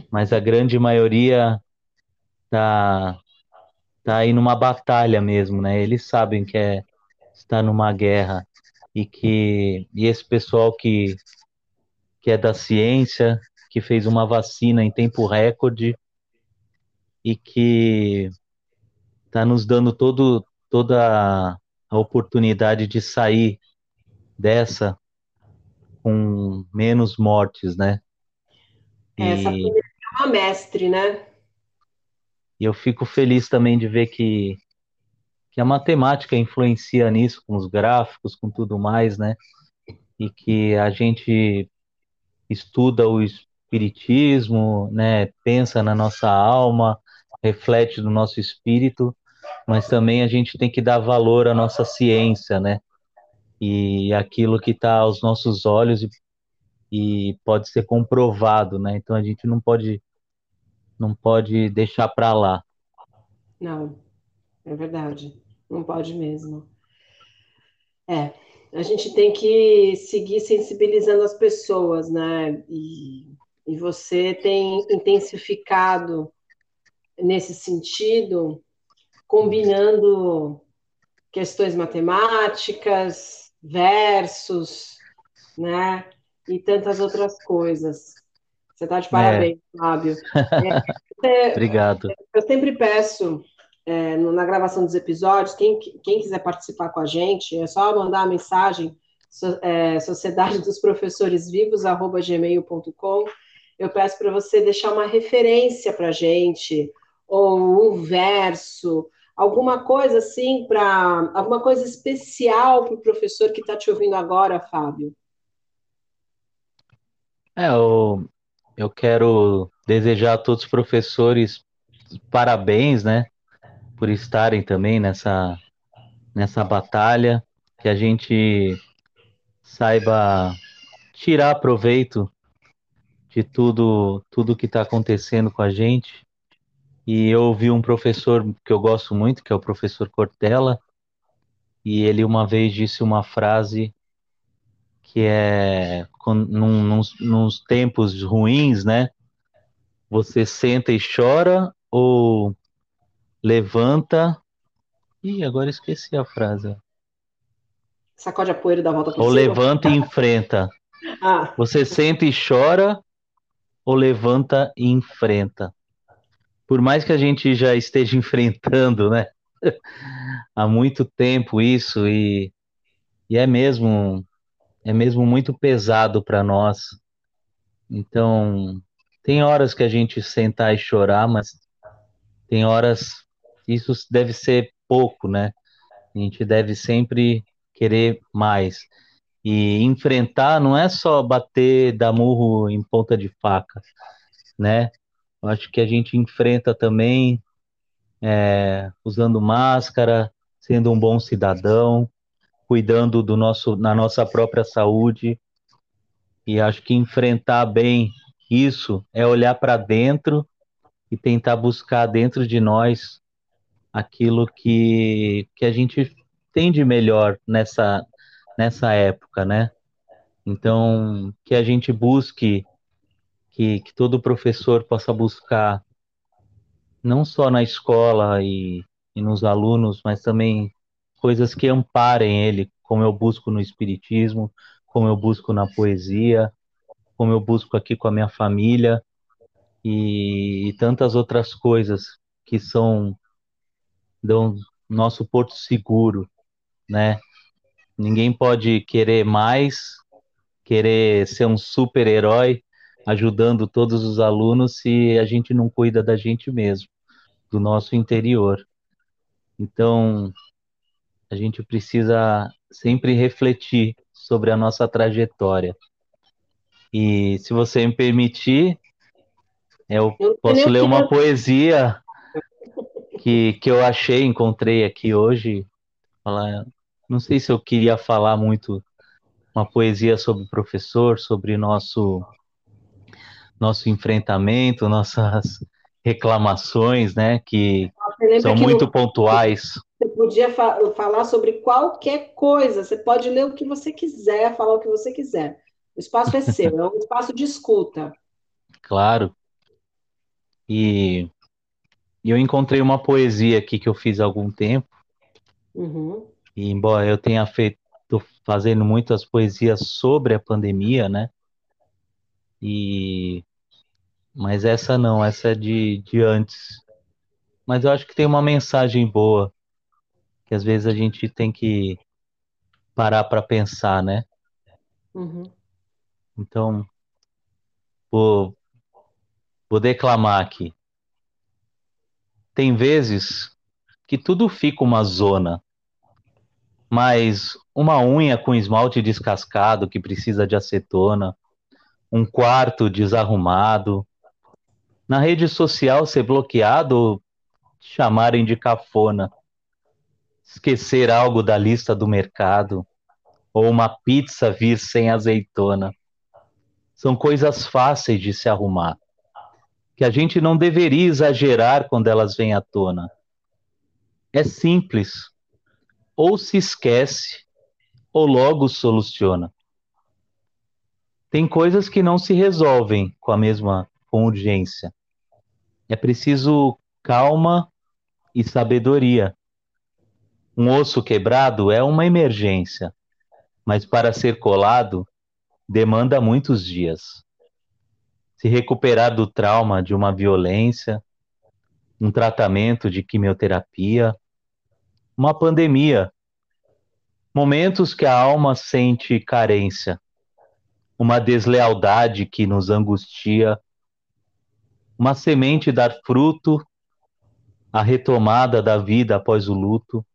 mas a grande maioria tá tá aí numa batalha mesmo, né? Eles sabem que é está numa guerra e que e esse pessoal que que é da ciência, que fez uma vacina em tempo recorde e que está nos dando todo, toda a oportunidade de sair dessa com menos mortes, né? E... Essa é uma mestre, né? E eu fico feliz também de ver que, que a matemática influencia nisso, com os gráficos, com tudo mais, né? E que a gente estuda o espiritismo, né? Pensa na nossa alma, reflete no nosso espírito, mas também a gente tem que dar valor à nossa ciência, né? e aquilo que está aos nossos olhos e, e pode ser comprovado, né? Então a gente não pode não pode deixar para lá. Não, é verdade, não pode mesmo. É, a gente tem que seguir sensibilizando as pessoas, né? E, e você tem intensificado nesse sentido, combinando questões matemáticas, versos, né? E tantas outras coisas. Você está de é. parabéns, é. Fábio. É, Obrigado. Eu sempre peço é, na gravação dos episódios, quem, quem quiser participar com a gente, é só mandar a mensagem so, é, sociedade dos professores vivos, arroba gmail.com. Eu peço para você deixar uma referência para a gente, ou um verso, alguma coisa assim, para alguma coisa especial para o professor que está te ouvindo agora, Fábio. É, eu, eu quero desejar a todos os professores parabéns, né? por estarem também nessa, nessa batalha, que a gente saiba tirar proveito de tudo tudo que está acontecendo com a gente. E eu ouvi um professor que eu gosto muito, que é o professor Cortella, e ele uma vez disse uma frase que é num, nos, nos tempos ruins, né? Você senta e chora ou levanta. Ih, agora esqueci a frase. Sacode a poeira da volta por Ou cima. levanta e enfrenta. ah. Você sente e chora ou levanta e enfrenta. Por mais que a gente já esteja enfrentando, né? Há muito tempo isso e, e é mesmo é mesmo muito pesado para nós. Então, tem horas que a gente sentar e chorar, mas tem horas isso deve ser pouco, né? A gente deve sempre querer mais. E enfrentar não é só bater, dar murro em ponta de faca, né? Acho que a gente enfrenta também é, usando máscara, sendo um bom cidadão, cuidando do nosso, na nossa própria saúde. E acho que enfrentar bem isso é olhar para dentro e tentar buscar dentro de nós aquilo que, que a gente tem de melhor nessa, nessa época, né? Então, que a gente busque, que, que todo professor possa buscar, não só na escola e, e nos alunos, mas também coisas que amparem ele, como eu busco no Espiritismo, como eu busco na poesia, como eu busco aqui com a minha família e, e tantas outras coisas que são do nosso porto seguro, né? Ninguém pode querer mais, querer ser um super-herói ajudando todos os alunos se a gente não cuida da gente mesmo, do nosso interior. Então, a gente precisa sempre refletir sobre a nossa trajetória. E se você me permitir, eu posso ler uma poesia que, que eu achei, encontrei aqui hoje. Não sei se eu queria falar muito uma poesia sobre o professor, sobre nosso nosso enfrentamento, nossas reclamações, né, que são que muito no... pontuais. Você podia fa falar sobre qualquer coisa, você pode ler o que você quiser, falar o que você quiser. O espaço é seu, é um espaço de escuta. Claro. E e eu encontrei uma poesia aqui que eu fiz há algum tempo. Uhum. E embora eu tenha feito, fazendo muitas poesias sobre a pandemia, né? E mas essa não, essa é de, de antes. Mas eu acho que tem uma mensagem boa que às vezes a gente tem que parar para pensar, né? Uhum. Então, vou, vou declamar aqui. Tem vezes que tudo fica uma zona, mas uma unha com esmalte descascado que precisa de acetona, um quarto desarrumado, na rede social ser bloqueado, chamarem de cafona, esquecer algo da lista do mercado, ou uma pizza vir sem azeitona. São coisas fáceis de se arrumar, que a gente não deveria exagerar quando elas vêm à tona. É simples. Ou se esquece, ou logo soluciona. Tem coisas que não se resolvem com a mesma com urgência. É preciso calma e sabedoria. Um osso quebrado é uma emergência, mas para ser colado demanda muitos dias. Se recuperar do trauma de uma violência, um tratamento de quimioterapia, uma pandemia, momentos que a alma sente carência, uma deslealdade que nos angustia, uma semente dar fruto, a retomada da vida após o luto.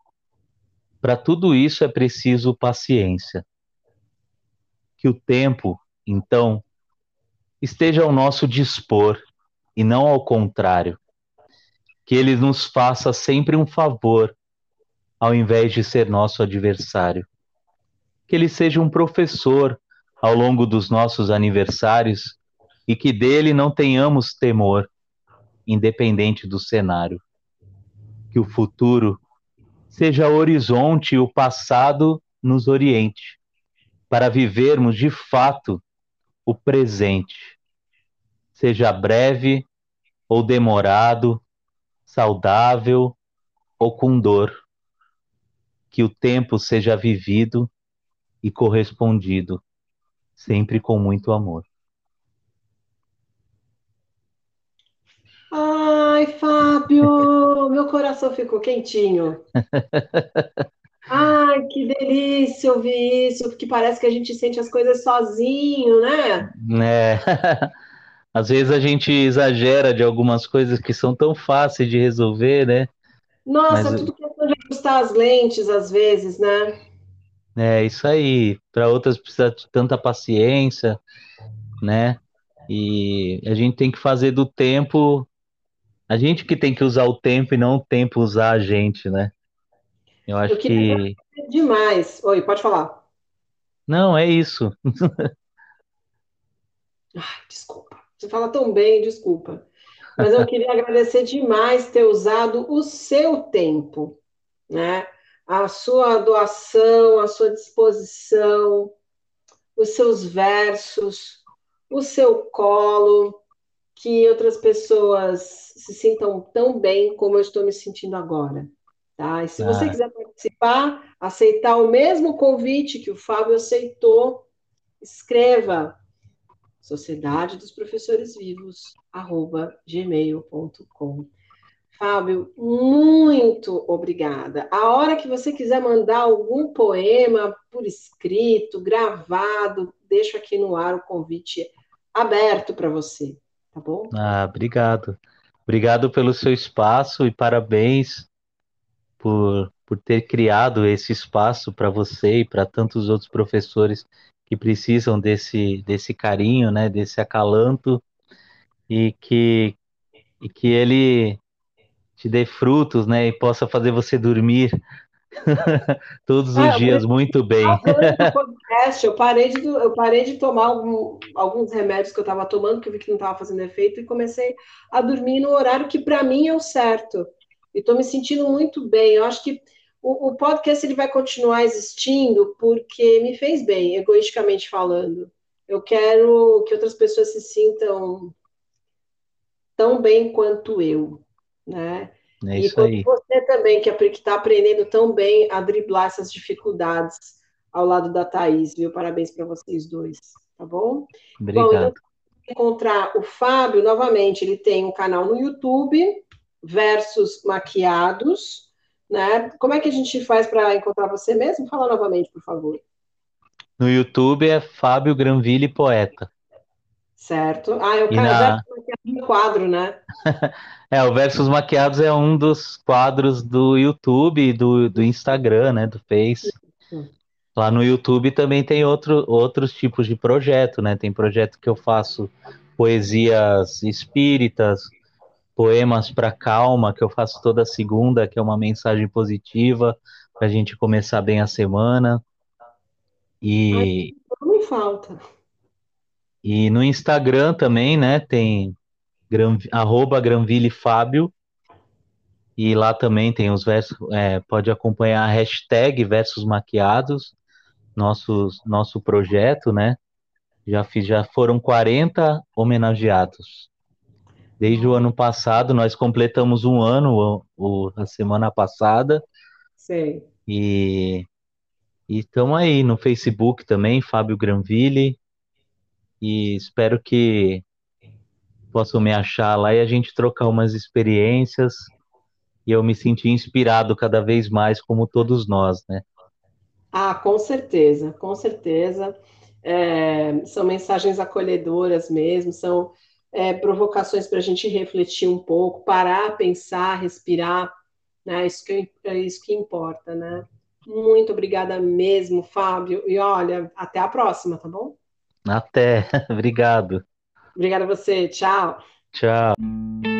Para tudo isso é preciso paciência. Que o tempo, então, esteja ao nosso dispor e não ao contrário. Que ele nos faça sempre um favor, ao invés de ser nosso adversário. Que ele seja um professor ao longo dos nossos aniversários e que dele não tenhamos temor, independente do cenário. Que o futuro seja horizonte e o passado nos oriente, para vivermos de fato o presente, seja breve ou demorado, saudável ou com dor. Que o tempo seja vivido e correspondido, sempre com muito amor. Ai, Fábio, meu coração ficou quentinho. Ai, que delícia ouvir isso, porque parece que a gente sente as coisas sozinho, né? É. Às vezes a gente exagera de algumas coisas que são tão fáceis de resolver, né? Nossa, Mas... tudo questão de ajustar as lentes, às vezes, né? É, isso aí. Para outras precisa de tanta paciência, né? E a gente tem que fazer do tempo a gente que tem que usar o tempo e não o tempo usar a gente, né? Eu acho Eu que. Demais. Oi, pode falar. Não, é isso. Ai, desculpa. Você fala tão bem, desculpa. Mas eu queria agradecer demais ter usado o seu tempo, né? A sua doação, a sua disposição, os seus versos, o seu colo, que outras pessoas se sintam tão bem como eu estou me sentindo agora. Tá? E se ah. você quiser participar, aceitar o mesmo convite que o Fábio aceitou, escreva Sociedade dos Professores Vivos, arroba gmail.com. Fábio, muito obrigada. A hora que você quiser mandar algum poema por escrito, gravado, deixo aqui no ar o convite aberto para você tá bom? Ah, obrigado. Obrigado pelo seu espaço e parabéns por, por ter criado esse espaço para você e para tantos outros professores que precisam desse, desse carinho, né, desse acalanto e que, e que ele te dê frutos, né, e possa fazer você dormir Todos os é, dias, muito bem. eu parei de, eu parei de tomar algum, alguns remédios que eu estava tomando, que eu vi que não estava fazendo efeito, e comecei a dormir no horário que para mim é o certo. E estou me sentindo muito bem. Eu acho que o, o podcast ele vai continuar existindo porque me fez bem, egoisticamente falando. Eu quero que outras pessoas se sintam tão bem quanto eu, né? É isso e aí. você também, que está aprendendo tão bem a driblar essas dificuldades ao lado da Thaís, viu? Parabéns para vocês dois, tá bom? Obrigado. Bom, então, encontrar o Fábio, novamente, ele tem um canal no YouTube, Versus Maquiados, né? Como é que a gente faz para encontrar você mesmo? Fala novamente, por favor. No YouTube é Fábio Granville Poeta. Certo. Ah, eu quero na... quadro, né? é, o Versos Maquiados é um dos quadros do YouTube do, do Instagram, né? Do Face. Lá no YouTube também tem outro, outros tipos de projeto, né? Tem projeto que eu faço poesias espíritas, poemas para calma, que eu faço toda segunda, que é uma mensagem positiva para a gente começar bem a semana. E, não me falta. E no Instagram também, né? Tem Gran, arroba Granville Fábio. E lá também tem os versos. É, pode acompanhar a hashtag Versos Maquiados, nosso, nosso projeto, né? Já, fiz, já foram 40 homenageados. Desde o ano passado, nós completamos um ano, o, o a semana passada. Sim. E estamos aí no Facebook também, Fábio Granville. E espero que possam me achar lá e a gente trocar umas experiências e eu me sentir inspirado cada vez mais, como todos nós, né? Ah, com certeza, com certeza. É, são mensagens acolhedoras mesmo, são é, provocações para a gente refletir um pouco, parar, pensar, respirar, né? Isso que, é isso que importa, né? Muito obrigada mesmo, Fábio. E olha, até a próxima, tá bom? Até. Obrigado. Obrigada a você. Tchau. Tchau.